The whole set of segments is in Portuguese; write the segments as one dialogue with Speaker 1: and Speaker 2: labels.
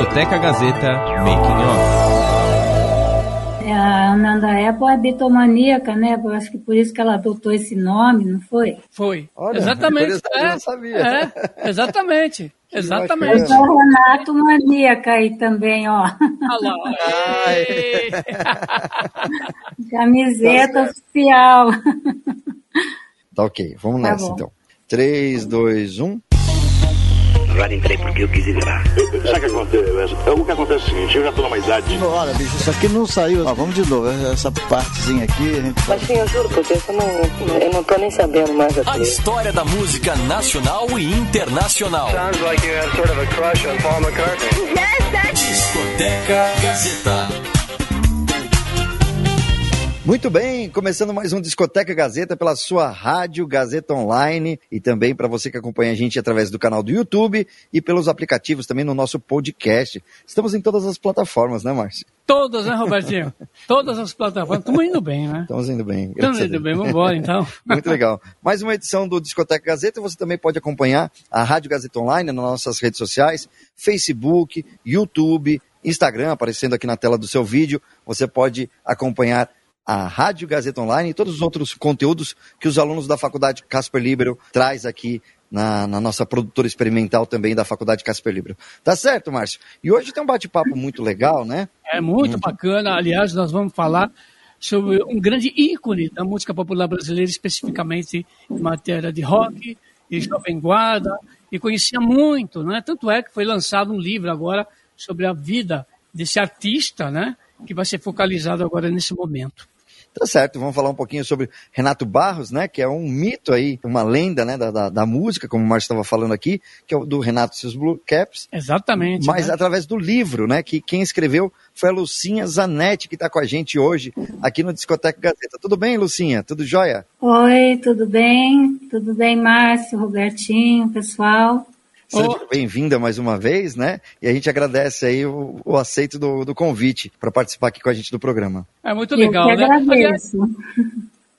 Speaker 1: Discoteca Gazeta Making Off.
Speaker 2: É, a Ananda Apple é bitomaníaca, né? Eu acho que por isso que ela adotou esse nome, não foi?
Speaker 3: Foi. Olha, exatamente. É, eu sabia. É, exatamente. Exatamente.
Speaker 2: Eu sou Renato maníaca aí também, ó. Olha Camiseta tá oficial.
Speaker 4: Tá ok, vamos tá nessa bom. então. 3, 2, 1
Speaker 5: agora entrei porque eu quis ir lá. Sabe o que acontece? O que acontece é o seguinte, eu já tô numa idade.
Speaker 4: Olha, bicho, isso aqui não saiu. Ó, vamos de novo, essa partezinha aqui. A gente...
Speaker 6: Mas sim, eu juro porque eu não, eu não tô nem sabendo mais
Speaker 7: aqui. A história da música nacional e internacional. Sounds like you have sort of a crush on Paul McCartney. Yes, that's... Discoteca
Speaker 4: Gazeta. Muito bem, começando mais um Discoteca Gazeta pela sua Rádio Gazeta Online e também para você que acompanha a gente através do canal do YouTube e pelos aplicativos também no nosso podcast. Estamos em todas as plataformas, né, Márcio?
Speaker 3: Todas, né, Robertinho? todas as plataformas. Estamos indo bem, né?
Speaker 4: Estamos indo bem.
Speaker 3: Estamos indo bem, vamos embora então.
Speaker 4: Muito legal. Mais uma edição do Discoteca Gazeta. Você também pode acompanhar a Rádio Gazeta Online nas nossas redes sociais, Facebook, YouTube, Instagram, aparecendo aqui na tela do seu vídeo. Você pode acompanhar a Rádio Gazeta Online e todos os outros conteúdos que os alunos da Faculdade Casper Libero traz aqui na, na, nossa produtora experimental também da Faculdade Casper Libero. Tá certo, Márcio? E hoje tem um bate-papo muito legal, né?
Speaker 3: É muito hum. bacana. Aliás, nós vamos falar sobre um grande ícone da música popular brasileira, especificamente em matéria de rock e jovem guarda, e conhecia muito, né? Tanto é que foi lançado um livro agora sobre a vida desse artista, né? Que vai ser focalizado agora nesse momento.
Speaker 4: Tá certo, vamos falar um pouquinho sobre Renato Barros, né, que é um mito aí, uma lenda, né, da, da, da música, como o Márcio estava falando aqui, que é o do Renato e seus Blue Caps.
Speaker 3: Exatamente.
Speaker 4: Mas
Speaker 3: né?
Speaker 4: através do livro, né, que quem escreveu foi a Lucinha Zanetti, que está com a gente hoje aqui no Discoteca Gazeta. Tudo bem, Lucinha? Tudo jóia?
Speaker 2: Oi, tudo bem? Tudo bem, Márcio, Robertinho, pessoal?
Speaker 4: Seja oh. bem-vinda mais uma vez, né? E a gente agradece aí o, o aceito do, do convite para participar aqui com a gente do programa.
Speaker 3: É muito legal, Eu né? Agradeço.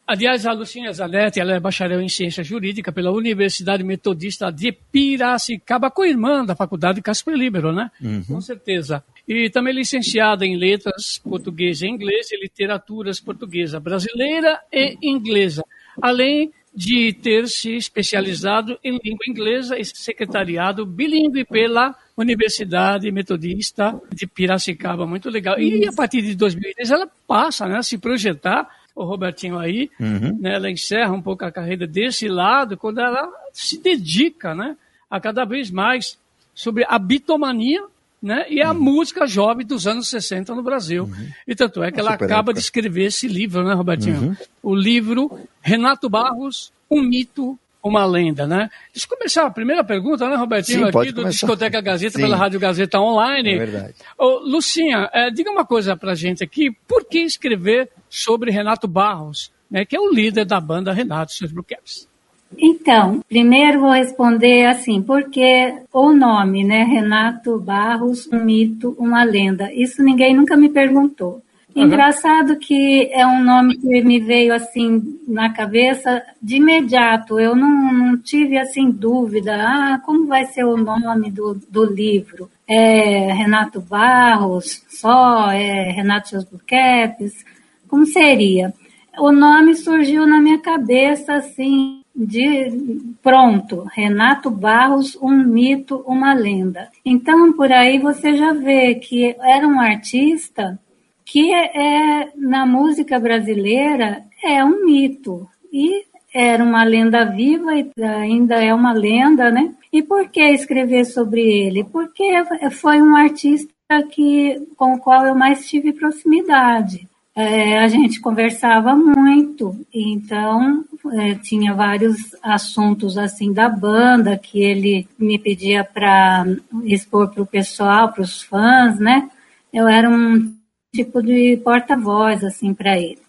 Speaker 3: Aliás, a Lucinha Zanetti, ela é bacharel em Ciência Jurídica pela Universidade Metodista de Piracicaba, co-irmã da Faculdade Casper Libero, né? Uhum. Com certeza. E também licenciada em Letras Português e Inglês e Literaturas Portuguesa Brasileira e Inglesa. Além de ter se especializado em língua inglesa e secretariado bilíngue pela Universidade Metodista de Piracicaba. Muito legal. E a partir de 2010 ela passa né, a se projetar, o Robertinho aí, uhum. né, ela encerra um pouco a carreira desse lado, quando ela se dedica né, a cada vez mais sobre a bitomania né? E a uhum. música jovem dos anos 60 no Brasil. Uhum. E tanto é que ela acaba época. de escrever esse livro, né, Robertinho? Uhum. O livro Renato Barros, um mito, uma lenda, né? Deixa eu começar a primeira pergunta, né, Robertinho, Sim, aqui do começar. Discoteca Gazeta Sim. pela Rádio Gazeta Online. É verdade. Ô, Lucinha, é, diga uma coisa pra gente aqui, por que escrever sobre Renato Barros, né, que é o líder da banda Renato seus Blue Caps?
Speaker 2: Então, primeiro vou responder assim, porque o nome, né, Renato Barros, um mito, uma lenda. Isso ninguém nunca me perguntou. Engraçado que é um nome que me veio assim na cabeça de imediato. Eu não, não tive assim dúvida. Ah, como vai ser o nome do, do livro? É Renato Barros, só é Renato Seus Buquetes? Como seria? O nome surgiu na minha cabeça assim de pronto, Renato Barros, um mito, uma lenda. Então, por aí você já vê que era um artista que é na música brasileira é um mito e era uma lenda viva e ainda é uma lenda, né? E por que escrever sobre ele? Porque foi um artista que com o qual eu mais tive proximidade é, a gente conversava muito, então é, tinha vários assuntos assim da banda que ele me pedia para expor para o pessoal, para os fãs, né? Eu era um tipo de porta-voz assim para ele.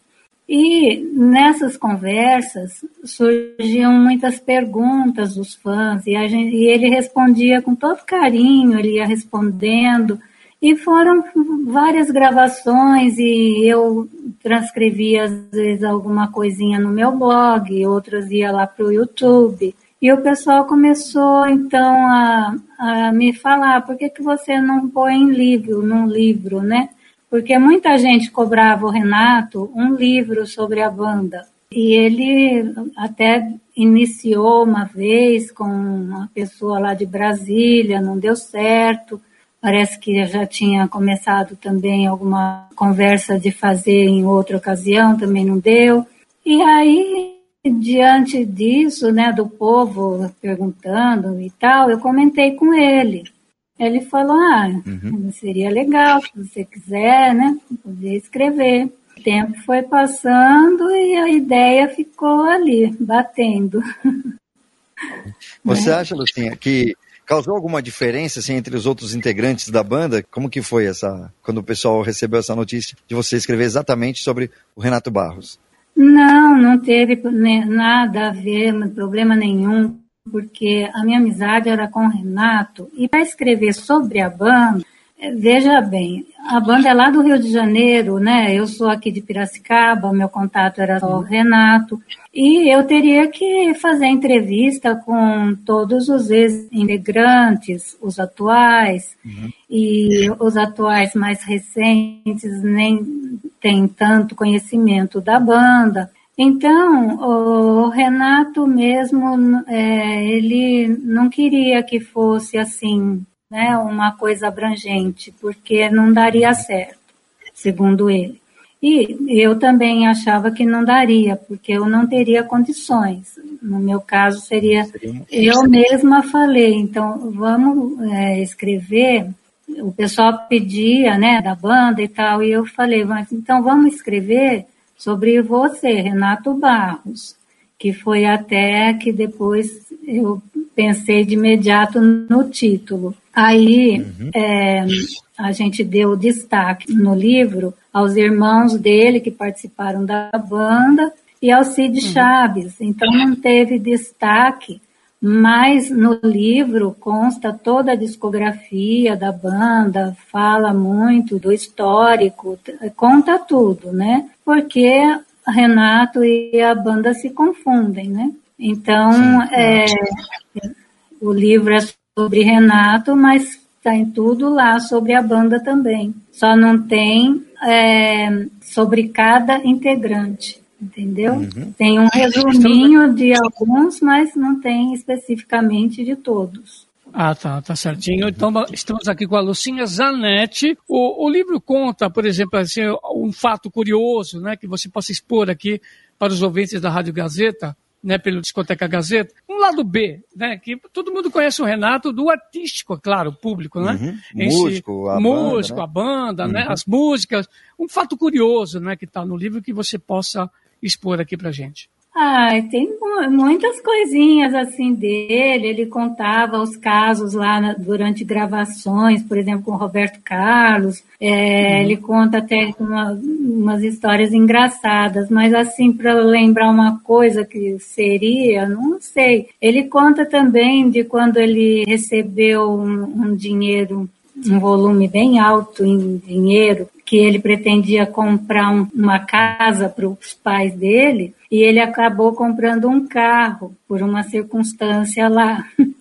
Speaker 2: E nessas conversas surgiam muitas perguntas dos fãs e, gente, e ele respondia com todo carinho, ele ia respondendo. E foram várias gravações e eu transcrevia às vezes alguma coisinha no meu blog, outras ia lá para o YouTube. E o pessoal começou então a, a me falar, por que, que você não põe em livro, num livro, né? Porque muita gente cobrava o Renato um livro sobre a banda. E ele até iniciou uma vez com uma pessoa lá de Brasília, não deu certo. Parece que já tinha começado também alguma conversa de fazer em outra ocasião, também não deu. E aí diante disso, né, do povo perguntando e tal, eu comentei com ele. Ele falou, ah, uhum. seria legal se você quiser, né, poder escrever. O tempo foi passando e a ideia ficou ali, batendo.
Speaker 4: Você acha, Lucinha, que causou alguma diferença assim, entre os outros integrantes da banda? Como que foi essa quando o pessoal recebeu essa notícia de você escrever exatamente sobre o Renato Barros?
Speaker 2: Não, não teve nada a ver, problema nenhum, porque a minha amizade era com o Renato. E para escrever sobre a banda, veja bem, a banda é lá do Rio de Janeiro, né? Eu sou aqui de Piracicaba, meu contato era só o Renato. E eu teria que fazer entrevista com todos os ex-integrantes, os atuais, uhum. e os atuais mais recentes nem têm tanto conhecimento da banda. Então, o Renato mesmo, é, ele não queria que fosse assim, né, uma coisa abrangente, porque não daria certo, segundo ele. E eu também achava que não daria, porque eu não teria condições. No meu caso, seria. Eu mesma falei, então vamos é, escrever. O pessoal pedia, né, da banda e tal, e eu falei, mas então vamos escrever sobre você, Renato Barros, que foi até que depois eu pensei de imediato no título. Aí uhum. é, a gente deu destaque no livro aos irmãos dele que participaram da banda e ao Cid uhum. Chaves. Então não teve destaque, mas no livro consta toda a discografia da banda, fala muito do histórico, conta tudo, né? Porque Renato e a banda se confundem, né? Então, Sim, é, o livro é sobre Renato, mas tem tudo lá sobre a banda também. Só não tem é, sobre cada integrante, entendeu? Uhum. Tem um resuminho de alguns, mas não tem especificamente de todos.
Speaker 3: Ah, tá, tá certinho. Então, estamos aqui com a Lucinha Zanetti. O, o livro conta, por exemplo, assim, um fato curioso, né, que você possa expor aqui para os ouvintes da Rádio Gazeta né, pelo Discoteca Gazeta. Um lado B, né, que todo mundo conhece o Renato do artístico, claro, público, né?
Speaker 4: Uhum. Músico, a
Speaker 3: músico,
Speaker 4: banda,
Speaker 3: né? a banda, né, uhum. as músicas. Um fato curioso, né, que está no livro que você possa expor aqui para gente.
Speaker 2: Ah, tem muitas coisinhas assim dele. Ele contava os casos lá na, durante gravações, por exemplo, com o Roberto Carlos. É, uhum. Ele conta até uma, umas histórias engraçadas, mas assim, para lembrar uma coisa que seria, não sei. Ele conta também de quando ele recebeu um, um dinheiro um volume bem alto em dinheiro, que ele pretendia comprar um, uma casa para os pais dele, e ele acabou comprando um carro por uma circunstância lá.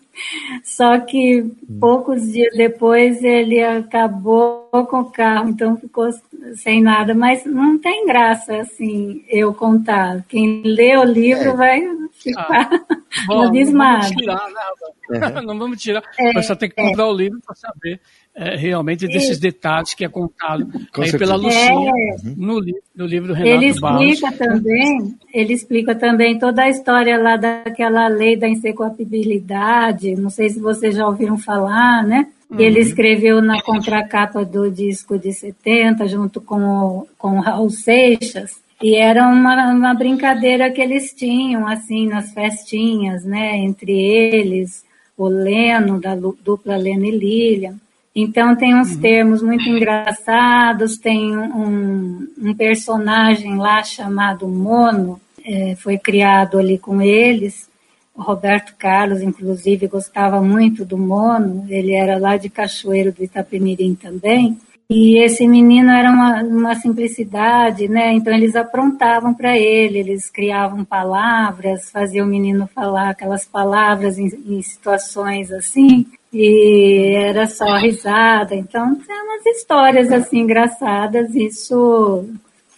Speaker 2: Só que poucos dias depois ele acabou com o carro, então ficou sem nada. Mas não tem graça assim eu contar. Quem lê o livro é. vai ficar ah, bom, abismado.
Speaker 3: Não vamos tirar, né, Não vamos tirar. É, Mas só tem que comprar é. o livro para saber é, realmente desses detalhes que é contado aí pela Lucinha é. no, livro, no livro Renato
Speaker 2: Ele explica Barros. também, ele explica também toda a história lá daquela lei da insecoabilidade, não sei se vocês já ouviram falar, né? Uhum. Ele escreveu na contracapa do disco de 70, junto com o, com o Raul Seixas, e era uma, uma brincadeira que eles tinham, assim, nas festinhas, né, entre eles, o Leno, da dupla Leno e Lilian. Então tem uns uhum. termos muito engraçados, tem um, um personagem lá chamado Mono, é, foi criado ali com eles. O Roberto Carlos, inclusive, gostava muito do Mono, ele era lá de Cachoeiro do Itapemirim também. E esse menino era uma, uma simplicidade, né? Então eles aprontavam para ele, eles criavam palavras, faziam o menino falar aquelas palavras em, em situações assim, e era só risada. Então tem umas histórias assim engraçadas, isso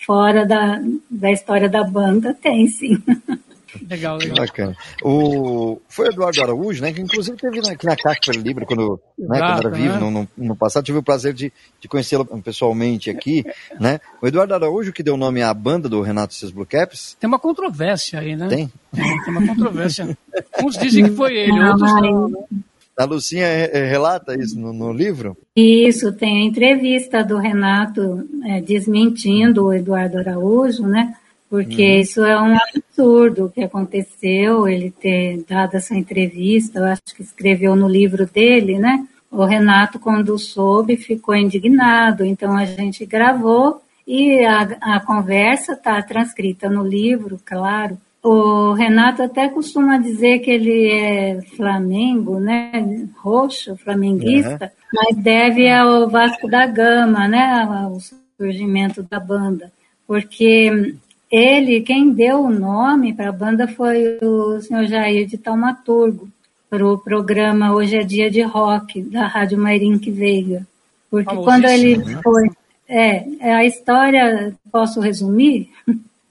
Speaker 2: fora da, da história da banda tem sim.
Speaker 3: Legal, legal.
Speaker 4: Bacana. O... Foi o Eduardo Araújo, né? Que inclusive teve aqui na Casper Libre quando, né, quando era vivo, né? no, no, no, passado. Tive o prazer de, de conhecê-lo pessoalmente aqui, né? O Eduardo Araújo, que deu nome à banda do Renato e seus Blue Caps.
Speaker 3: Tem uma controvérsia aí, né?
Speaker 4: Tem?
Speaker 3: Tem, tem uma controvérsia. Uns dizem que foi ele, outros não.
Speaker 4: A Lucinha relata isso no, no, livro?
Speaker 2: Isso, tem a entrevista do Renato é, desmentindo o Eduardo Araújo, né? porque uhum. isso é um absurdo o que aconteceu, ele ter dado essa entrevista, eu acho que escreveu no livro dele, né? O Renato, quando soube, ficou indignado, então a gente gravou e a, a conversa está transcrita no livro, claro. O Renato até costuma dizer que ele é Flamengo, né? Roxo, flamenguista, uhum. mas deve ao Vasco da Gama, né? Ao surgimento da banda. Porque ele, quem deu o nome para a banda foi o senhor Jair de Taumaturgo, para o programa Hoje é Dia de Rock, da Rádio Mairink Veiga. Porque quando ele né? foi. É, é, a história, posso resumir?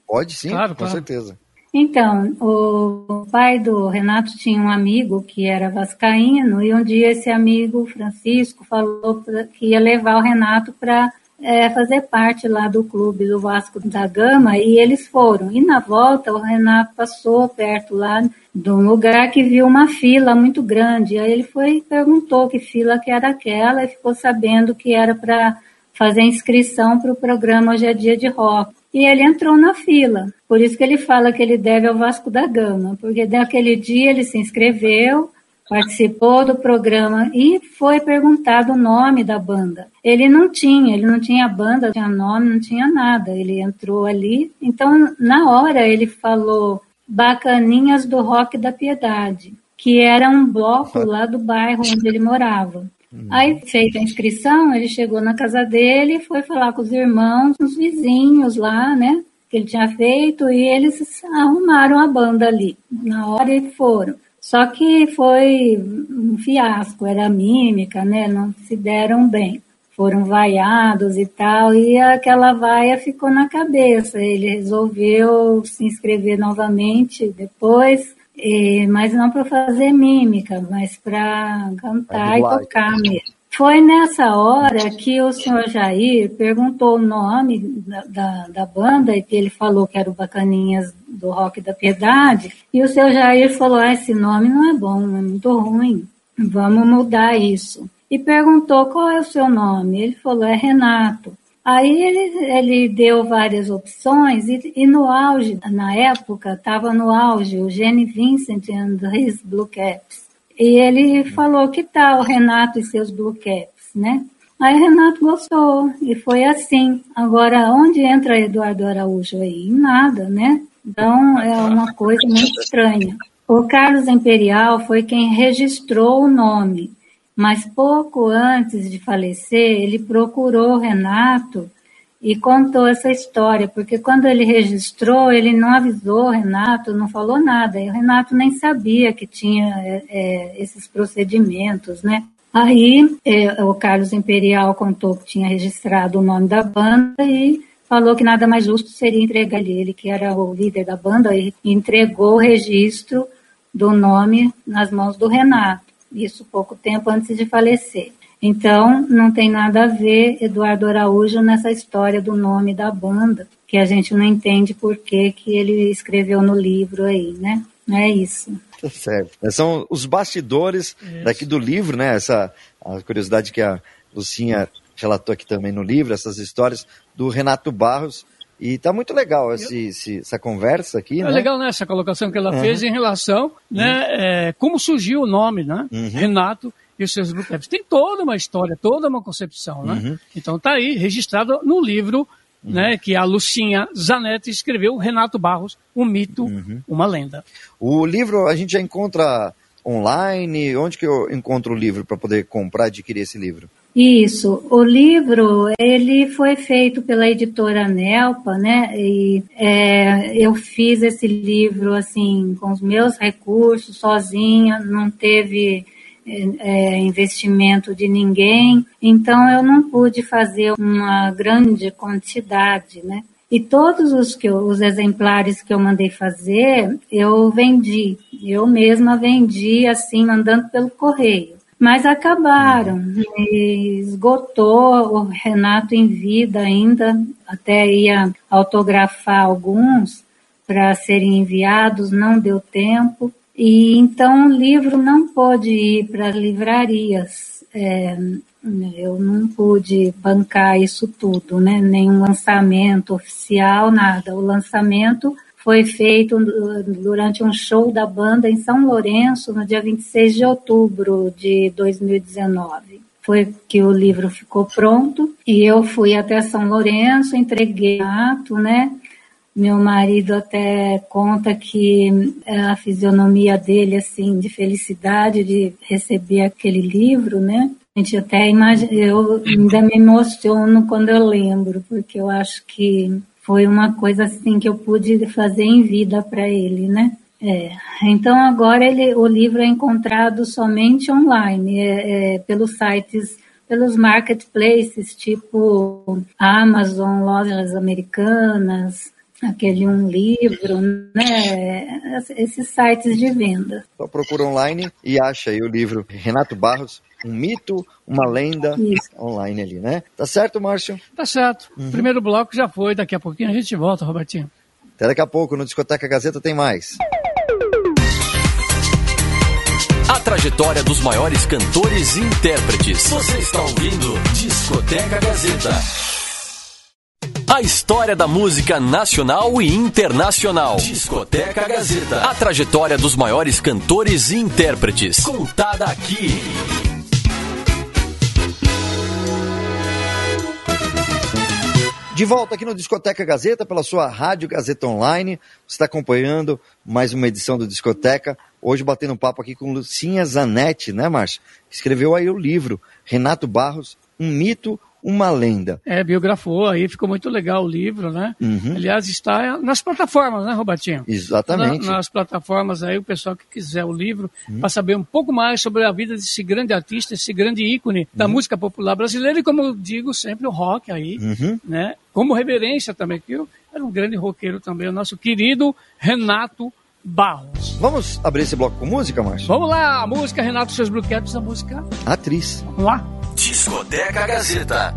Speaker 4: Pode sim, claro, com claro. certeza.
Speaker 2: Então, o pai do Renato tinha um amigo que era vascaíno e um dia esse amigo, Francisco, falou que ia levar o Renato para é, fazer parte lá do clube do Vasco da Gama e eles foram. E na volta o Renato passou perto lá de um lugar que viu uma fila muito grande. Aí ele foi e perguntou que fila que era aquela e ficou sabendo que era para fazer inscrição para o programa Hoje é Dia de Rock. E ele entrou na fila. Por isso que ele fala que ele deve ao Vasco da Gama, porque naquele dia ele se inscreveu, participou do programa e foi perguntado o nome da banda. Ele não tinha, ele não tinha banda, não tinha nome, não tinha nada. Ele entrou ali, então na hora ele falou Bacaninhas do Rock da Piedade, que era um bloco lá do bairro onde ele morava. Hum. Aí, feita a inscrição, ele chegou na casa dele, foi falar com os irmãos, os vizinhos lá, né? Que ele tinha feito, e eles arrumaram a banda ali. Na hora e foram. Só que foi um fiasco, era mímica, né? Não se deram bem. Foram vaiados e tal, e aquela vaia ficou na cabeça. Ele resolveu se inscrever novamente depois, e, mas não para fazer mímica, mas para cantar e tocar mesmo. Foi nessa hora que o senhor Jair perguntou o nome da, da, da, banda e que ele falou que era o Bacaninhas do Rock da Piedade. E o senhor Jair falou: ah, esse nome não é bom, é muito ruim, vamos mudar isso. E perguntou qual é o seu nome. Ele falou: é Renato. Aí ele, deu várias opções e, e no auge, na época, estava no auge o Gene Vincent and his Blue Caps. E ele falou que tal Renato e seus blue caps, né? Aí Renato gostou e foi assim. Agora, onde entra Eduardo Araújo aí? Nada, né? Então é uma coisa muito estranha. O Carlos Imperial foi quem registrou o nome, mas pouco antes de falecer, ele procurou Renato e contou essa história, porque quando ele registrou, ele não avisou Renato, não falou nada, e o Renato nem sabia que tinha é, é, esses procedimentos, né? Aí é, o Carlos Imperial contou que tinha registrado o nome da banda e falou que nada mais justo seria entregar ele, que era o líder da banda, e entregou o registro do nome nas mãos do Renato, isso pouco tempo antes de falecer. Então, não tem nada a ver Eduardo Araújo nessa história do nome da banda, que a gente não entende por que, que ele escreveu no livro aí, né? É isso.
Speaker 4: Tá certo. São os bastidores isso. daqui do livro, né? Essa a curiosidade que a Lucinha relatou aqui também no livro, essas histórias do Renato Barros. E tá muito legal esse, esse, essa conversa aqui, é
Speaker 3: né? legal, né? Essa colocação que ela uhum. fez em relação, né? Uhum. É, como surgiu o nome, né? Uhum. Renato e os seus Caps. Tem toda uma história, toda uma concepção, né? Uhum. Então tá aí, registrado no livro, uhum. né, que a Lucinha Zanetti escreveu, Renato Barros, Um Mito, uhum. Uma Lenda.
Speaker 4: O livro a gente já encontra online, onde que eu encontro o livro para poder comprar, adquirir esse livro?
Speaker 2: Isso, o livro ele foi feito pela editora Nelpa, né? E é, eu fiz esse livro assim com os meus recursos, sozinha, não teve é, investimento de ninguém, então eu não pude fazer uma grande quantidade, né? E todos os, que eu, os exemplares que eu mandei fazer, eu vendi. Eu mesma vendi, assim, mandando pelo correio mas acabaram. esgotou o Renato em vida ainda, até ia autografar alguns para serem enviados, não deu tempo. E então o livro não pôde ir para livrarias. É, eu não pude bancar isso tudo, né? Nenhum lançamento oficial, nada. O lançamento foi feito durante um show da banda em São Lourenço, no dia 26 de outubro de 2019. Foi que o livro ficou pronto e eu fui até São Lourenço, entreguei ato, né? Meu marido até conta que é a fisionomia dele, assim, de felicidade de receber aquele livro, né? A gente até imagina, eu ainda me emociono quando eu lembro, porque eu acho que foi uma coisa assim que eu pude fazer em vida para ele, né? É. Então agora ele, o livro é encontrado somente online, é, é, pelos sites, pelos marketplaces, tipo Amazon, lojas americanas, aquele um livro, né? Esses sites de venda.
Speaker 4: Só procura online e acha aí o livro Renato Barros, um mito, uma lenda Isso. online ali, né? Tá certo, Márcio?
Speaker 3: Tá certo. Uhum. Primeiro bloco já foi, daqui a pouquinho a gente volta, Robertinho.
Speaker 4: Até daqui a pouco, no Discoteca Gazeta tem mais.
Speaker 8: A trajetória dos maiores cantores e intérpretes. Você está ouvindo Discoteca Gazeta. A história da música nacional e internacional. Discoteca Gazeta. A trajetória dos maiores cantores e intérpretes. Contada aqui.
Speaker 4: De volta aqui no Discoteca Gazeta, pela sua Rádio Gazeta Online. Você está acompanhando mais uma edição do Discoteca. Hoje batendo um papo aqui com Lucinha Zanetti, né, Márcio? Escreveu aí o livro Renato Barros, Um Mito, uma lenda.
Speaker 3: É, biografou aí, ficou muito legal o livro, né? Uhum. Aliás, está nas plataformas, né, Robertinho?
Speaker 4: Exatamente.
Speaker 3: Na, nas plataformas aí, o pessoal que quiser o livro, uhum. para saber um pouco mais sobre a vida desse grande artista, esse grande ícone da uhum. música popular brasileira e, como eu digo sempre, o rock aí, uhum. né? Como reverência também, que era um grande roqueiro também, o nosso querido Renato Barros.
Speaker 4: Vamos abrir esse bloco com música, Márcio?
Speaker 3: Vamos lá, a música Renato Seus Blue Caps, a música...
Speaker 4: Atriz.
Speaker 3: Vamos lá.
Speaker 8: Discoteca Gazeta.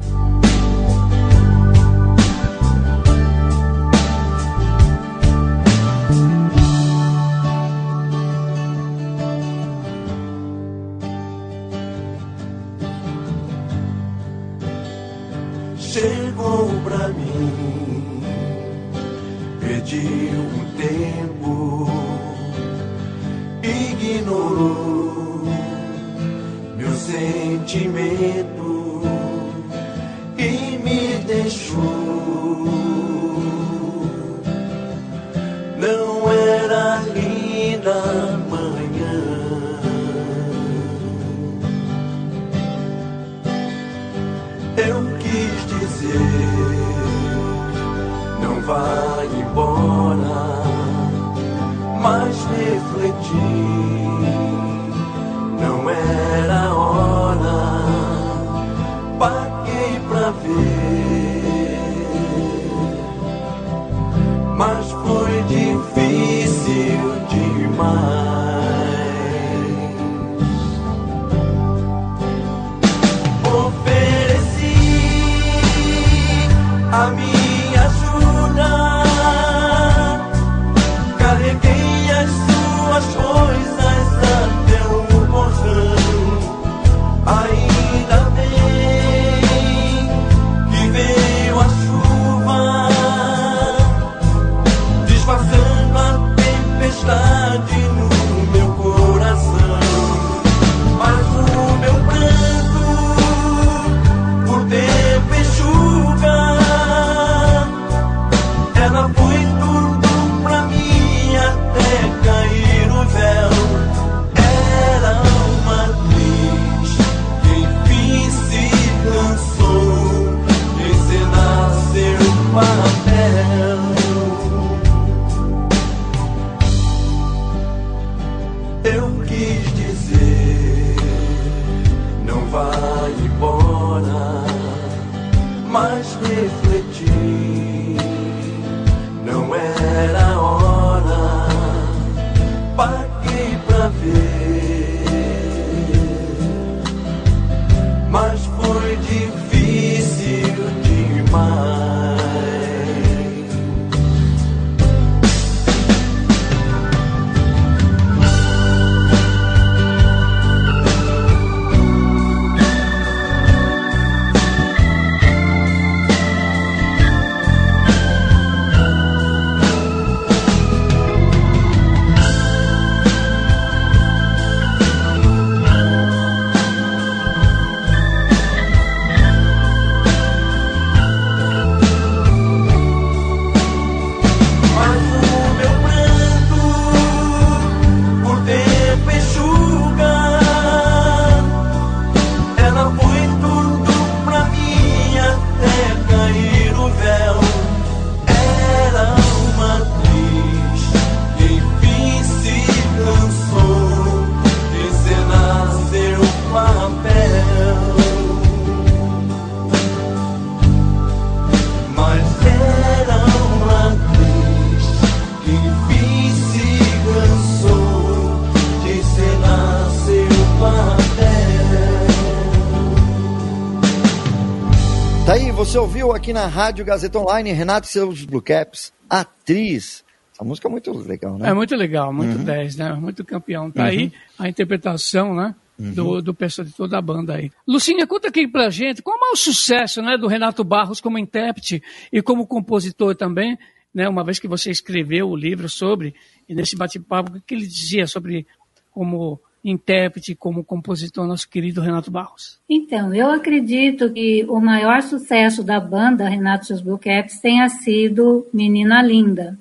Speaker 4: Você ouviu aqui na Rádio Gazeta Online, Renato e seus Blue Caps, atriz. Essa música é muito legal, né?
Speaker 3: É muito legal, muito
Speaker 4: Uhum.
Speaker 3: 10, né? Muito campeão. Tá aí a interpretação, né?
Speaker 4: Uhum.
Speaker 3: Do, do pessoal de toda a banda aí. Lucinha, conta aqui pra gente como é o sucesso né, do Renato Barros como intérprete e como compositor também, né? Uma vez que você escreveu o livro sobre, e nesse bate-papo, o que ele dizia sobre como intérprete, como compositor, nosso querido Renato Barros?
Speaker 2: Então, eu acredito que o maior sucesso da banda Renato seus Blue Caps tenha sido Menina Linda,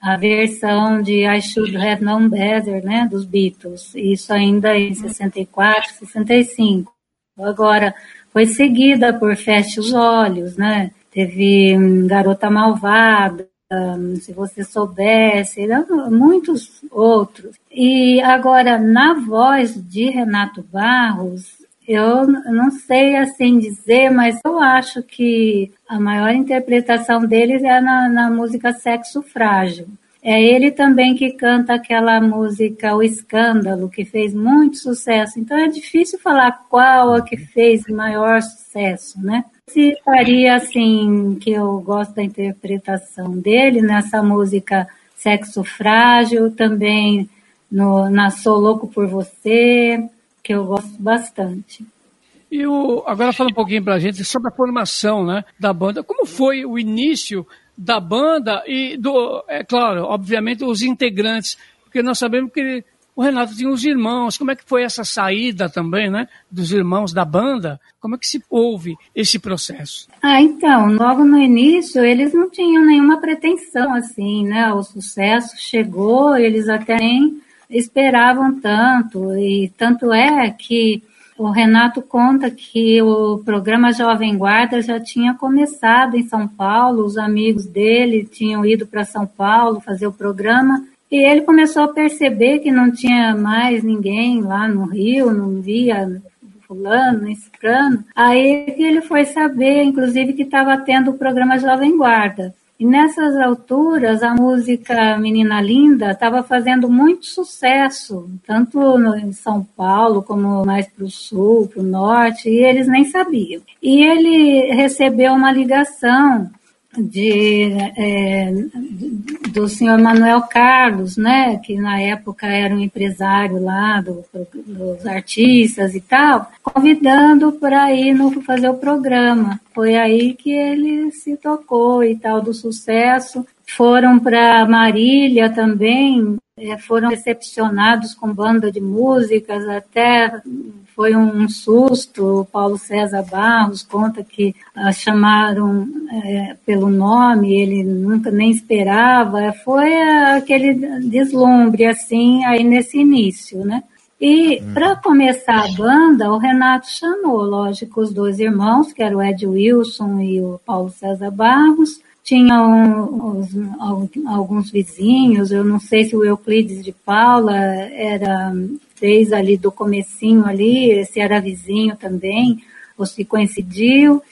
Speaker 2: a versão de I Should Have Known Better, né, dos Beatles. Isso ainda em 64, 65. Agora, foi seguida por Feche os Olhos, né? Teve hum, Garota Malvada, hum, Se Você Soubesse, muitos outros. E agora, na voz de Renato Barros, eu não sei assim dizer, mas eu acho que a maior interpretação deles é na, na música Sexo Frágil. É ele também que canta aquela música O Escândalo, que fez muito sucesso. Então é difícil falar qual a que fez maior sucesso, né? Se faria assim, que eu gosto da interpretação dele nessa música Sexo Frágil, também no, na Sou Louco por Você, que eu gosto bastante.
Speaker 3: E o, agora fala um pouquinho pra gente sobre a formação né, da banda. Como foi o início da banda e, do, é claro, obviamente, os integrantes? Porque nós sabemos que o Renato tinha os irmãos. Como é que foi essa saída também, né? Dos irmãos da banda? Como é que se houve esse processo?
Speaker 2: Ah, então, logo no início eles não tinham nenhuma pretensão assim, né? O sucesso chegou, eles até nem esperavam tanto, e tanto é que o Renato conta que o programa Jovem Guarda já tinha começado em São Paulo, os amigos dele tinham ido para São Paulo fazer o programa, e ele começou a perceber que não tinha mais ninguém lá no Rio, não via fulano, nem ciclano. Aí que ele foi saber, inclusive, que estava tendo o programa Jovem Guarda. E nessas alturas, a música Menina Linda estava fazendo muito sucesso, tanto em São Paulo como mais para o sul, para o norte, e eles nem sabiam. E ele recebeu uma ligação de, é, do senhor Manuel Carlos, né, que na época era um empresário lá do, dos artistas e tal, convidando para ir no, fazer o programa. Foi aí que ele se tocou e tal do sucesso. Foram para Marília também, foram recepcionados com banda de músicas, até foi um susto. O Paulo César Barros conta que ah, chamaram é, pelo nome, ele nunca nem esperava. Foi aquele deslumbre, assim, aí nesse início, né? E para começar a banda, o Renato chamou, lógico, os dois irmãos, que eram o Ed Wilson e o Paulo César Barros. Tinham os, alguns vizinhos, eu não sei se o Euclides de Paula era fez ali do comecinho ali, se era vizinho também, ou se coincidiu.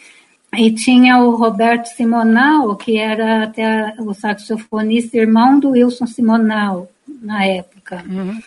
Speaker 2: E tinha o Roberto Simonal, que era até o saxofonista irmão do Wilson Simonal, na época. Uhum.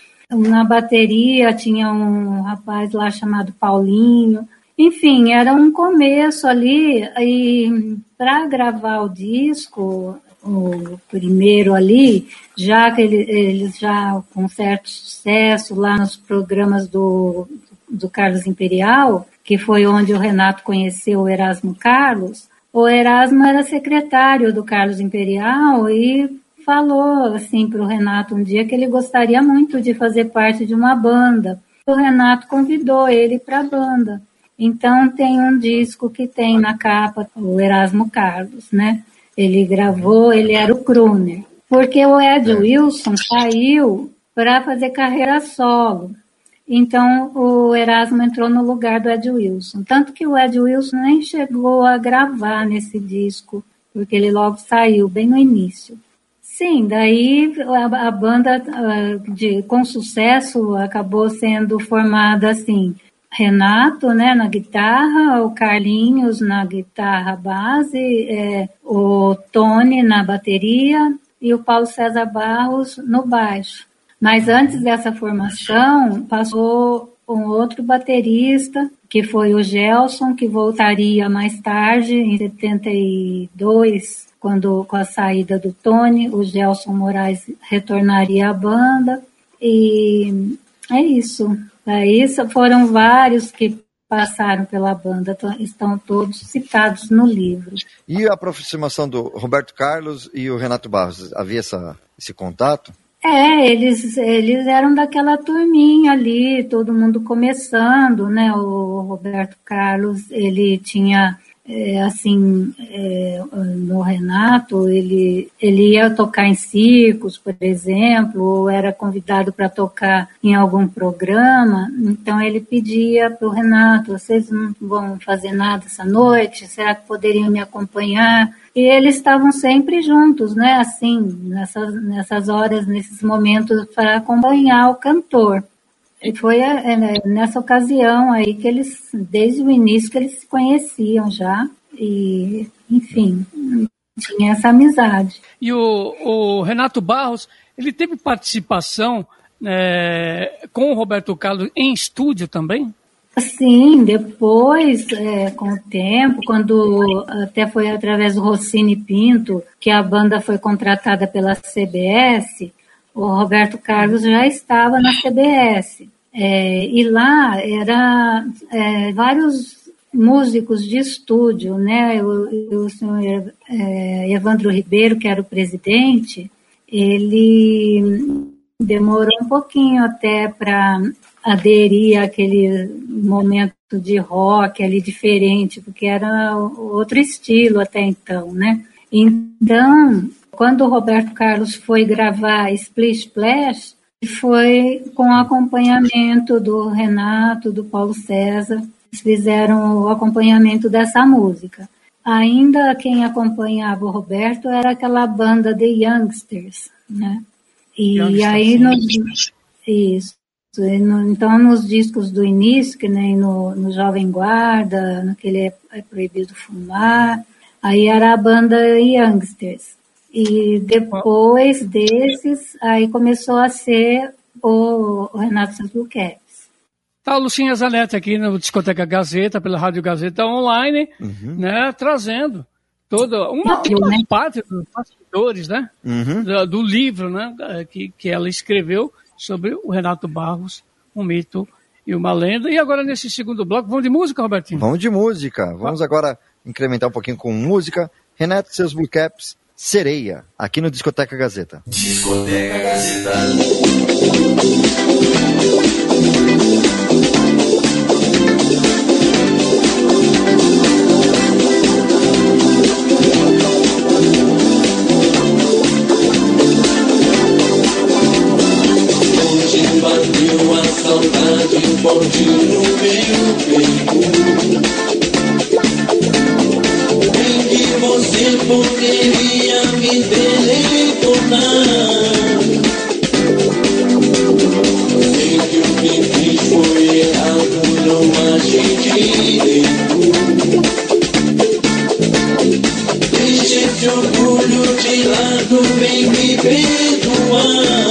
Speaker 2: Na bateria tinha um rapaz lá chamado Paulinho. Enfim, era um começo ali, e para gravar o disco, o primeiro ali, já que ele, eles já com certo sucesso lá nos programas do, do Carlos Imperial, que foi onde o Renato conheceu o Erasmo Carlos, o Erasmo era secretário do Carlos Imperial e falou assim para o Renato um dia que ele gostaria muito de fazer parte de uma banda. O Renato convidou ele para a banda. Então tem um disco que tem na capa o Erasmo Carlos, né? Ele gravou, ele era o crooner. Porque o Ed Wilson saiu para fazer carreira solo. Então o Erasmo entrou no lugar do Ed Wilson. Tanto que o Ed Wilson nem chegou a gravar nesse disco, porque ele logo saiu, bem no início. Sim, daí a, a banda uh, de, com sucesso acabou sendo formada assim. Renato, né, na guitarra, o Carlinhos na guitarra base, é, o Tony na bateria e o Paulo César Barros no baixo. Mas antes dessa formação, passou um outro baterista, que foi o Gelson, que voltaria mais tarde, em 72, quando com a saída do Tony, o Gelson Moraes retornaria à banda. E é isso. Aí foram vários que passaram pela banda, estão todos citados no livro.
Speaker 4: E a aproximação do Roberto Carlos e o Renato Barros, havia essa, esse contato?
Speaker 2: É, eles, eles eram daquela turminha ali, todo mundo começando, né? O Roberto Carlos, ele tinha é, assim, é, no Renato, ele, ele ia tocar em circos, por exemplo, ou era convidado para tocar em algum programa, então ele pedia para o Renato, vocês não vão fazer nada essa noite, será que poderiam me acompanhar? E eles estavam sempre juntos, né, assim, nessas, nessas horas, nesses momentos, para acompanhar o cantor. E foi é, é, nessa ocasião aí que eles, desde o início, que eles se conheciam já. E, enfim, tinha essa amizade.
Speaker 3: E o, o Renato Barros, ele teve participação é, com o Roberto Carlos em estúdio também?
Speaker 2: Sim, depois, é, com o tempo, quando até foi através do Rossini Pinto que a banda foi contratada pela CBS, o Roberto Carlos já estava na CBS. É, e lá era é, vários músicos de estúdio, né? O, o senhor é, Evandro Ribeiro, que era o presidente, ele demorou um pouquinho até para aderir àquele momento de rock ali diferente, porque era outro estilo até então, né? Então, quando o Roberto Carlos foi gravar Splish Splash, foi com acompanhamento do Renato, do Paulo César. Eles fizeram o acompanhamento dessa música. Ainda quem acompanhava o Roberto era aquela banda The Youngsters, né? E Youngsters, aí nos, isso. Então nos discos do início, que nem no, no Jovem Guarda, naquele é, é Proibido Fumar, aí era a banda Youngsters. E depois desses, aí começou a ser o, o Renato Santos Luqueves.
Speaker 3: Tá, Lucinha Zanetti aqui na Discoteca Gazeta, pela Rádio Gazeta Online, uhum. né, trazendo toda uma, uma né? parte dos bastidores, né, uhum. do, do, livro, né, que, que ela escreveu sobre o Renato Barros, um mito e uma lenda. E agora nesse segundo bloco, vamos de música, Robertinho?
Speaker 4: Vamos de música. Vamos agora incrementar um pouquinho com música. Renato, seus Blue Caps, Sereia, aqui no Discoteca Gazeta. Discoteca Gazeta.
Speaker 8: Bateu a saudade, forte no meu peito. você poderia orgulho de lado, vem me perdoar.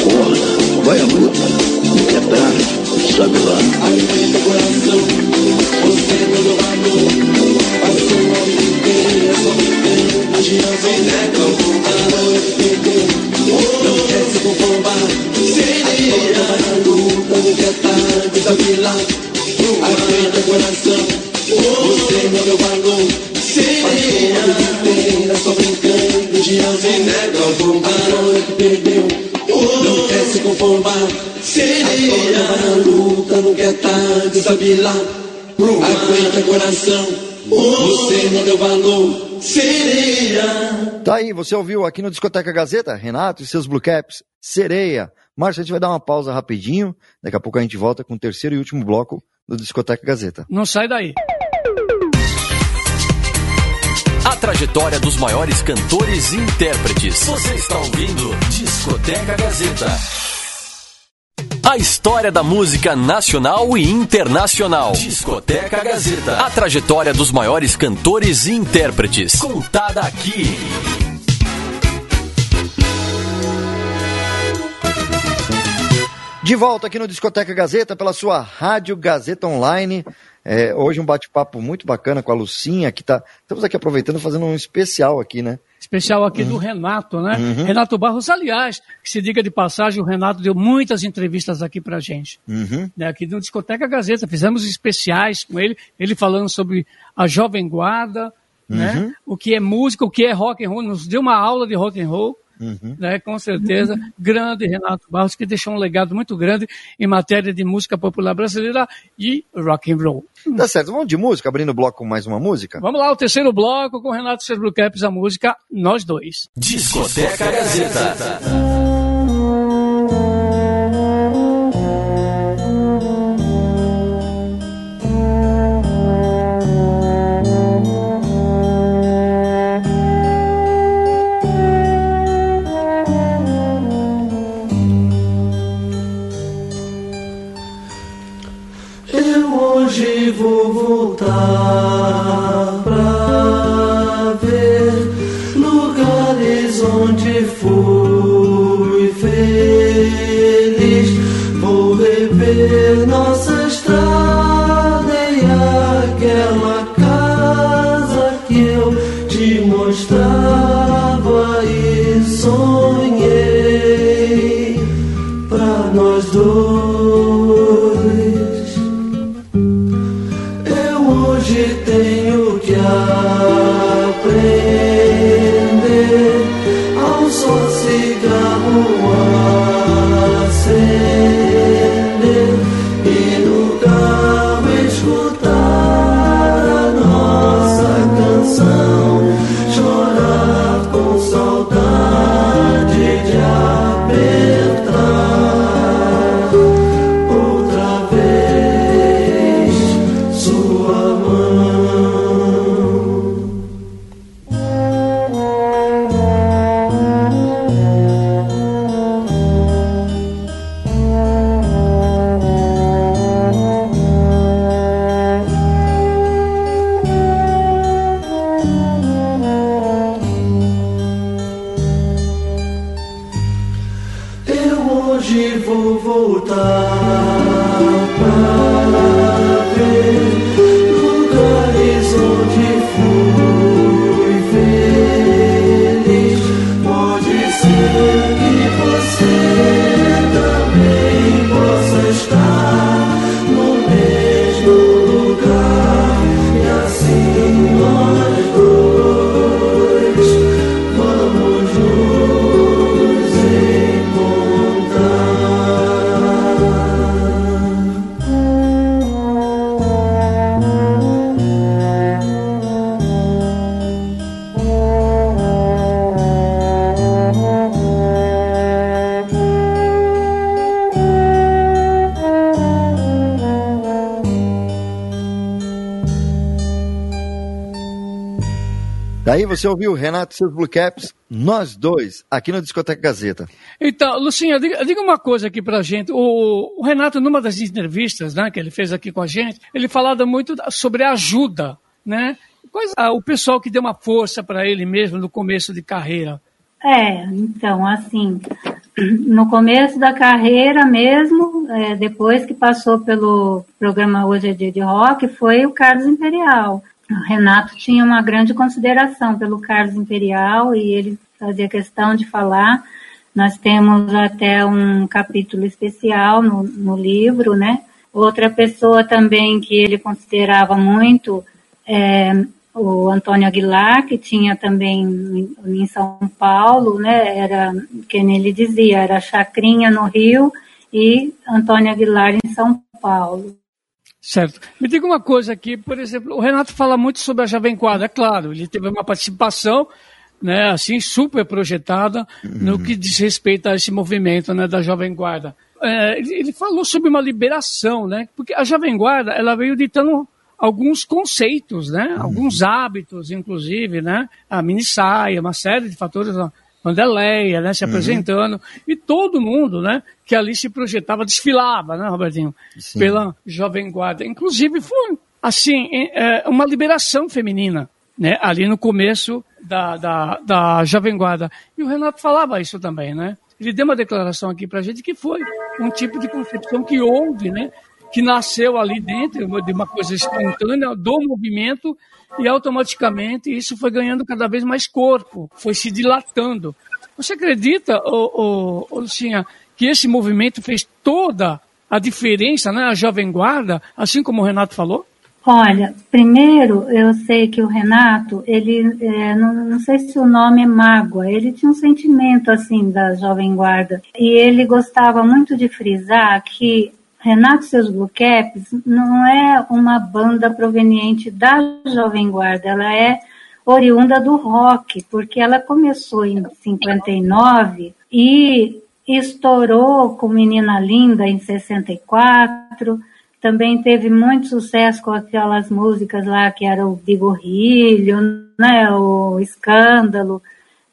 Speaker 9: Acorda, vai à luta, nunca é tarde, sabe lá.
Speaker 8: Aguenta coração, você não deu valor. Passou a vida inteira só brincando de amor. Se nega a voltar, perdeu. Não quer se conformar. Sereia, luta, nunca é tarde, sabe lá. Coração, você não deu valor. Passou a vida inteira só brincando amor. Se nega a voltar, perdeu. Não quer se conformar. Sereia, luta, nunca é tarde, sabe lá. Aguenta coração, você não deu valor. Sereia.
Speaker 4: Tá aí, você ouviu aqui no Discoteca Gazeta, Renato e seus Blue Caps, Sereia. Márcio, a gente vai dar uma pausa rapidinho, daqui a pouco a gente volta com o terceiro e último bloco do Discoteca Gazeta.
Speaker 3: Não sai daí.
Speaker 7: A trajetória dos maiores cantores e intérpretes. Você está ouvindo Discoteca Gazeta. A história da música nacional e internacional. Discoteca Gazeta. A trajetória dos maiores cantores e intérpretes. Contada aqui.
Speaker 4: De volta aqui no Discoteca Gazeta, pela sua Rádio Gazeta Online. É, hoje um bate-papo muito bacana com a Lucinha, que tá. Estamos aqui aproveitando fazendo um especial aqui, né?
Speaker 3: Especial aqui do Renato, né? Renato Barros, aliás, que se diga de passagem, o Renato deu muitas entrevistas aqui pra gente.
Speaker 4: Uhum.
Speaker 3: né, aqui no Discoteca Gazeta, fizemos especiais com ele, ele falando sobre a Jovem Guarda, né, o que é música, o que é rock and roll, nos deu uma aula de rock and roll, né, com certeza, grande Renato Barros, que deixou um legado muito grande em matéria de música popular brasileira e rock and roll.
Speaker 4: Tá certo, vamos de música, abrindo o bloco com mais uma música?
Speaker 3: Vamos lá, o terceiro bloco com Renato Caps, a música Nós Dois.
Speaker 7: Discoteca Gazeta.
Speaker 8: Vou você
Speaker 4: ouviu Renato e seus Blue Caps, nós dois, aqui no Discoteca Gazeta.
Speaker 3: Então, Lucinha, diga, diga uma coisa aqui pra gente. O, o Renato, numa das entrevistas né, que ele fez aqui com a gente, ele falava muito sobre ajuda, né? Quais ah, o pessoal que deu uma força para ele mesmo no começo de carreira?
Speaker 2: É, então, assim, no começo da carreira mesmo, é, depois que passou pelo programa Hoje é Dia de Rock, foi o Carlos Imperial. Renato tinha uma grande consideração pelo Carlos Imperial e ele fazia questão de falar. Nós temos até um capítulo especial no, no livro, né? Outra pessoa também que ele considerava muito é, o Antônio Aguilar, que tinha também em- São Paulo, né, era, que nem ele dizia, era Chacrinha no Rio e Antônio Aguilar em São Paulo.
Speaker 3: Certo. Me diga uma coisa aqui, por exemplo, o Renato fala muito sobre a Jovem Guarda, é claro, ele teve uma participação, né, assim, super projetada no que diz respeito a esse movimento, né, da Jovem Guarda. É, ele, ele falou sobre uma liberação, né, porque a Jovem Guarda, ela veio ditando alguns conceitos, né, alguns hábitos, inclusive, né, a mini saia, uma série de fatores, a Vanderleia, né, se apresentando, e todo mundo, né, que ali se projetava, desfilava, né, Robertinho,
Speaker 4: Sim.
Speaker 3: pela Jovem Guarda. Inclusive foi, assim, é, uma liberação feminina, né, ali no começo da, da, da Jovem Guarda. E o Renato falava isso também, né? Ele deu uma declaração aqui pra gente que foi um tipo de concepção que houve, né, que nasceu ali dentro de uma coisa espontânea do movimento e automaticamente isso foi ganhando cada vez mais corpo, foi se dilatando. Você acredita, ô, ô, ô, Lucinha, que esse movimento fez toda a diferença, né, a Jovem Guarda, assim como o Renato falou?
Speaker 2: Olha, primeiro eu sei que o Renato, ele, é, não, não sei se o nome é mágoa, ele tinha um sentimento assim da Jovem Guarda e ele gostava muito de frisar que Renato seus Blue Caps não é uma banda proveniente da Jovem Guarda, ela é oriunda do rock, porque ela começou em 59 e estourou com Menina Linda em 64, também teve muito sucesso com aquelas músicas lá que era o Bigorrilho, né, o Escândalo.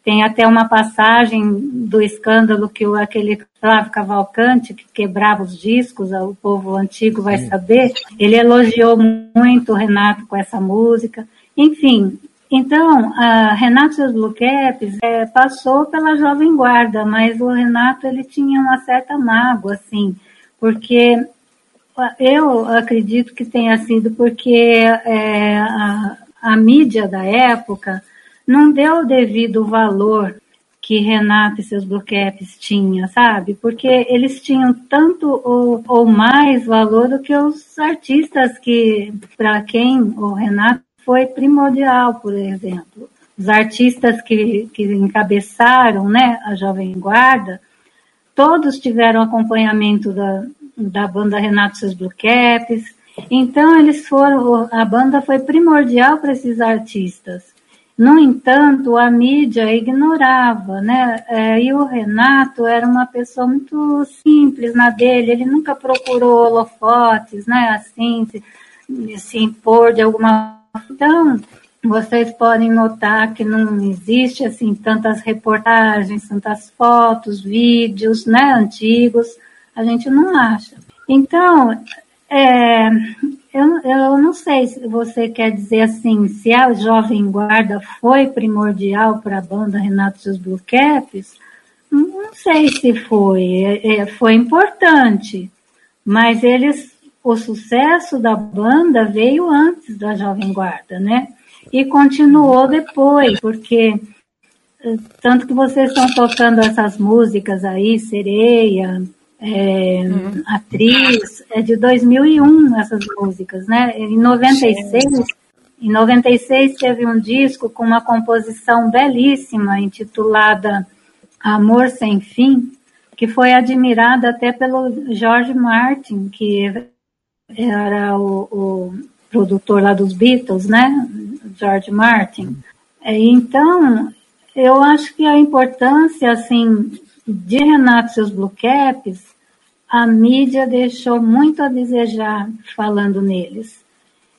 Speaker 2: Tem até uma passagem do escândalo que o, aquele Flávio Cavalcante, que quebrava os discos, o povo antigo vai saber, ele elogiou muito o Renato com essa música. Enfim, então, a Renato e Blue Caps é, passou pela Jovem Guarda, mas o Renato ele tinha uma certa mágoa, assim, porque eu acredito que tenha sido porque é, a, a mídia da época não deu o devido valor que Renato e seus Caps tinham, sabe? Porque eles tinham tanto ou, ou mais valor do que os artistas que, para quem o Renato foi primordial, por exemplo. Os artistas que, que encabeçaram né, a Jovem Guarda, todos tiveram acompanhamento da, da banda Renato e seus Caps. Então, eles foram, a banda foi primordial para esses artistas. No entanto, a mídia ignorava, né? É, e o Renato era uma pessoa muito simples na dele, ele nunca procurou holofotes, né? Assim, se, se impor de alguma então, vocês podem notar que não existe assim tantas reportagens, tantas fotos, vídeos, né, antigos, a gente não acha. Então, é, eu, eu não sei se você quer dizer assim, se a Jovem Guarda foi primordial para a banda Renato e seus Blue Caps, Não sei se foi, é, é, foi importante, mas eles, o sucesso da banda veio antes da Jovem Guarda, né? E continuou depois, porque eh, tanto que vocês estão tocando essas músicas aí, Sereia, é, hum. Atriz, é de 2001 essas músicas, né? Em 96, em 96 teve um disco com uma composição belíssima intitulada Amor Sem Fim, que foi admirada até pelo George Martin, que era o, o produtor lá dos Beatles, né? George Martin. É, então, eu acho que a importância, assim, de Renato e seus Blue Caps, a mídia deixou muito a desejar falando neles.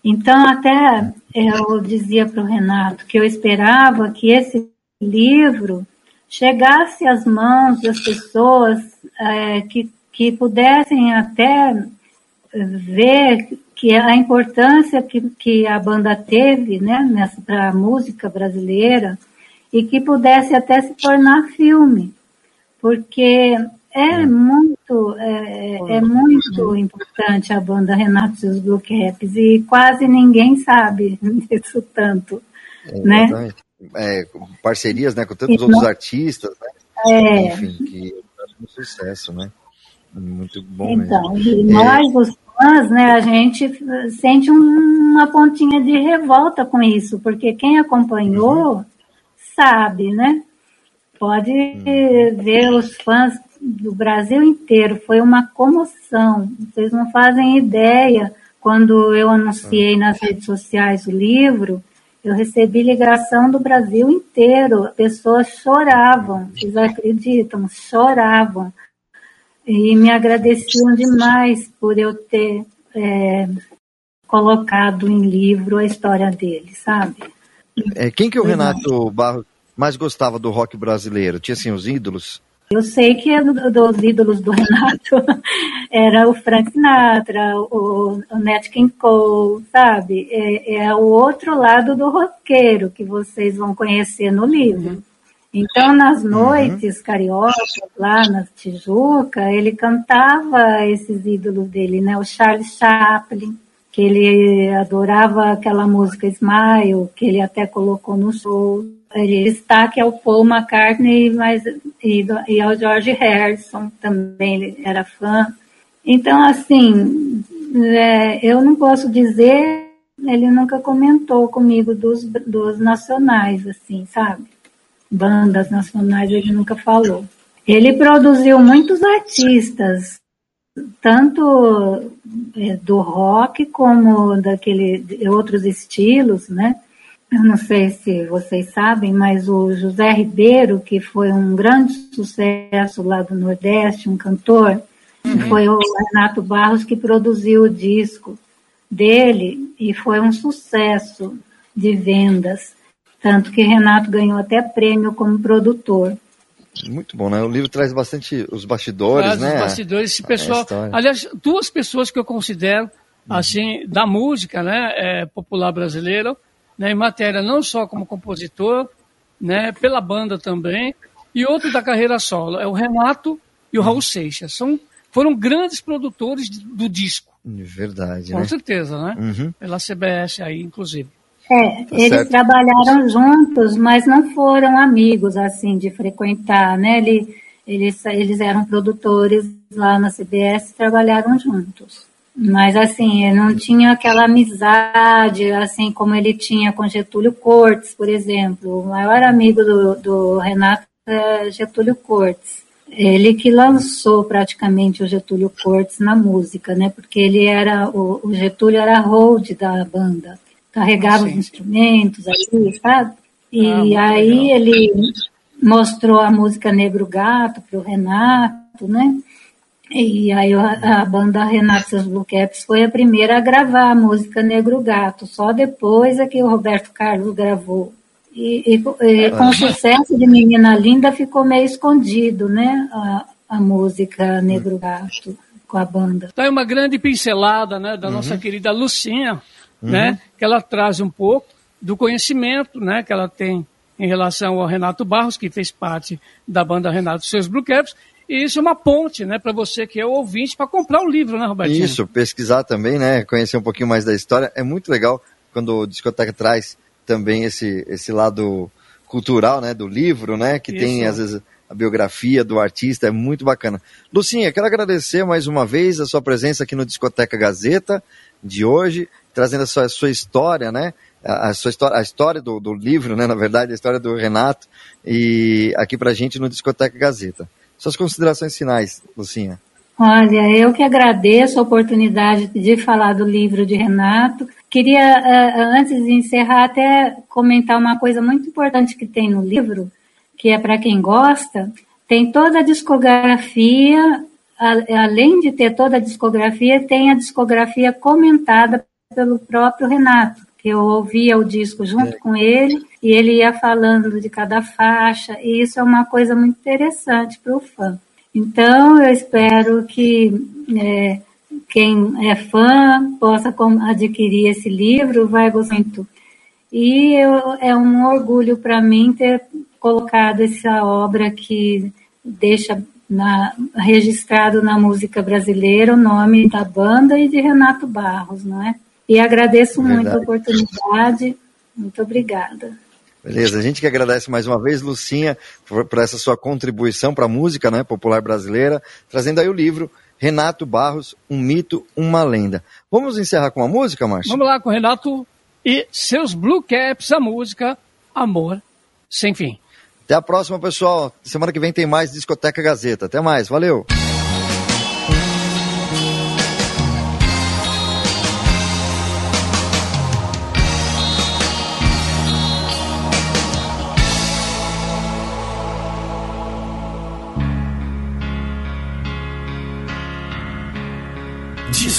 Speaker 2: Então, até eu dizia para o Renato que eu esperava que esse livro chegasse às mãos das pessoas é, que, que pudessem até ver que a importância que, que a banda teve né, para a música brasileira e que pudesse até se tornar filme, porque é muito, é, é muito importante a banda Renato e os Blue Caps e quase ninguém sabe disso tanto, é, né?
Speaker 4: É, parcerias, né, com tantos outros artistas, né? É. Enfim, que é um sucesso, né? Muito bom
Speaker 2: então,
Speaker 4: mesmo.
Speaker 2: E nós, os fãs, né, a gente sente uma pontinha de revolta com isso, porque quem acompanhou uhum. sabe, né? Pode uhum. ver os fãs do Brasil inteiro, foi uma comoção. Vocês não fazem ideia. Quando eu anunciei nas redes sociais o livro, eu recebi ligação do Brasil inteiro. Pessoas choravam, vocês acreditam? Choravam. E me agradeciam demais por eu ter é, colocado em livro a história dele, sabe?
Speaker 4: É, quem que o Renato Barros mais gostava do rock brasileiro? Tinha assim os ídolos?
Speaker 2: Eu sei que dos ídolos do Renato era o Frank Sinatra, o, o Nat King Cole, sabe? É, é, o outro lado do roqueiro que vocês vão conhecer no livro. Então, nas uhum. noites uhum. cariocas, lá na Tijuca, ele cantava esses ídolos dele, né? O Charles Chaplin, que ele adorava aquela música Smile, que ele até colocou no show ele destaque ao Paul McCartney mas, e, e ao George Harrison, também ele era fã. Então, assim, é, eu não posso dizer, ele nunca comentou comigo dos, dos nacionais, assim, sabe? Bandas nacionais ele nunca falou. Ele produziu muitos artistas, tanto é, do rock como daquele outros estilos, né? Eu não sei se vocês sabem, mas o José Ribeiro, que foi um grande sucesso lá do Nordeste, um cantor, uhum. foi o Renato Barros que produziu o disco dele e foi um sucesso de vendas. Tanto que Renato ganhou até prêmio como produtor.
Speaker 4: Muito bom, né? O livro traz bastante os bastidores, traz
Speaker 3: né? Os bastidores, esse pessoal. Aliás, duas pessoas que eu considero, uhum. assim, da música, né, é, popular brasileira, né, em matéria não só como compositor, né, pela banda também, e outro da carreira solo, é o Renato e o Raul Seixas. São, foram grandes produtores do disco.
Speaker 4: Verdade.
Speaker 3: Com
Speaker 4: né?
Speaker 3: certeza, né? Uhum. Pela CBS aí, inclusive.
Speaker 2: É, tá eles certo. trabalharam juntos, mas não foram amigos, assim, de frequentar, né? Ele, eles, eles eram produtores lá na CBS e trabalharam juntos. Mas assim, não tinha aquela amizade, assim como ele tinha com Getúlio Cortes, por exemplo. O maior amigo do, do Renato é Getúlio Cortes. Ele que lançou praticamente o Getúlio Cortes na música, né? Porque ele era, o, o Getúlio era hold da banda. Carregava Sim. os instrumentos ali, sabe? E ah, aí legal. ele mostrou a música Negro Gato para o Renato, né? E aí a, a banda Renato Blue Caps foi a primeira a gravar a música Negro Gato, só depois é que o Roberto Carlos gravou. E, e, e com o sucesso de Menina Linda ficou meio escondido, né, a, a música Negro Gato com a banda.
Speaker 3: Então é uma grande pincelada, né, da uhum. nossa querida Lucinha, uhum. né, que ela traz um pouco do conhecimento, né, que ela tem em relação ao Renato Barros, que fez parte da banda Renato Seus Blue Caps, e isso é uma ponte, né, para você que é o ouvinte, para comprar o livro, né, Robertinho?
Speaker 4: Isso, pesquisar também, né, conhecer um pouquinho mais da história. É muito legal quando o Discoteca traz também esse, esse lado cultural, né, do livro, né, que isso. tem, às vezes, a biografia do artista, é muito bacana. Lucinha, quero agradecer mais uma vez a sua presença aqui no Discoteca Gazeta de hoje, trazendo a sua, a sua história, né, a, sua história, a história do, do livro, né, na verdade, a história do Renato, e aqui pra gente no Discoteca Gazeta. Suas considerações finais, Lucinha.
Speaker 2: Olha, eu que agradeço a oportunidade de falar do livro de Renato. Queria, eh, eh, antes de encerrar, até comentar uma coisa muito importante que tem no livro, que é para quem gosta. Tem toda a discografia, além de ter toda a discografia, tem a discografia comentada pelo próprio Renato, eu ouvia o disco junto é. com ele e ele ia falando de cada faixa, e isso é uma coisa muito interessante para o fã. Então, eu espero que é, quem é fã possa adquirir esse livro, vai gostar muito. E eu, é um orgulho para mim ter colocado essa obra que deixa na, registrado na música brasileira o nome da banda e de Renato Barros, não é? E agradeço Verdade. muito a oportunidade. Muito obrigada.
Speaker 4: Beleza, a gente que agradece mais uma vez, Lucinha, por, por essa sua contribuição para a música né, popular brasileira, trazendo aí o livro Renato Barros, um mito, uma lenda. Vamos encerrar com a música, Márcio?
Speaker 3: Vamos lá com o Renato e seus Blue Caps, a música Amor Sem Fim.
Speaker 4: Até a próxima, pessoal. Semana que vem tem mais Discoteca Gazeta. Até mais, valeu!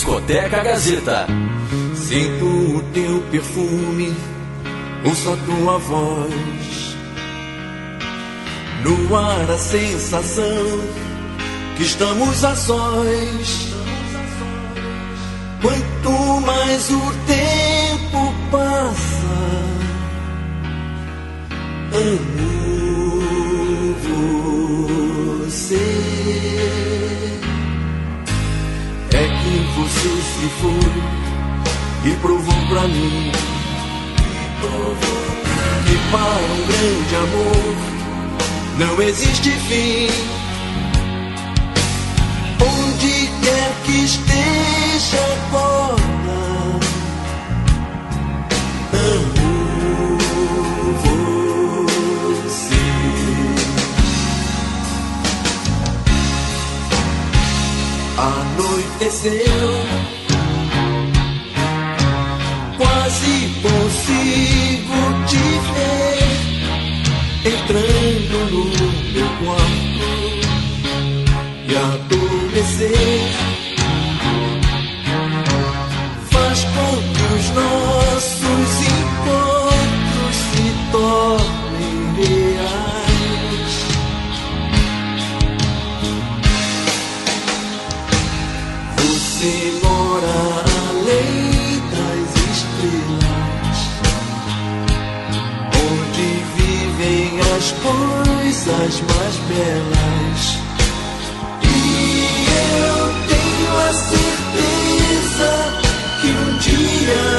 Speaker 7: Discoteca Gazeta.
Speaker 8: Sinto o teu perfume, ouço a tua voz. No ar a sensação que estamos a sós. Quanto mais o tempo passa, amo você se foi e provou pra mim que para um grande amor não existe fim. Onde quer que esteja agora, amo você. Anoiteceu. Entrando no meu quarto e adormecer. Faz com que os nossos coisas mais belas. E eu tenho a certeza que um dia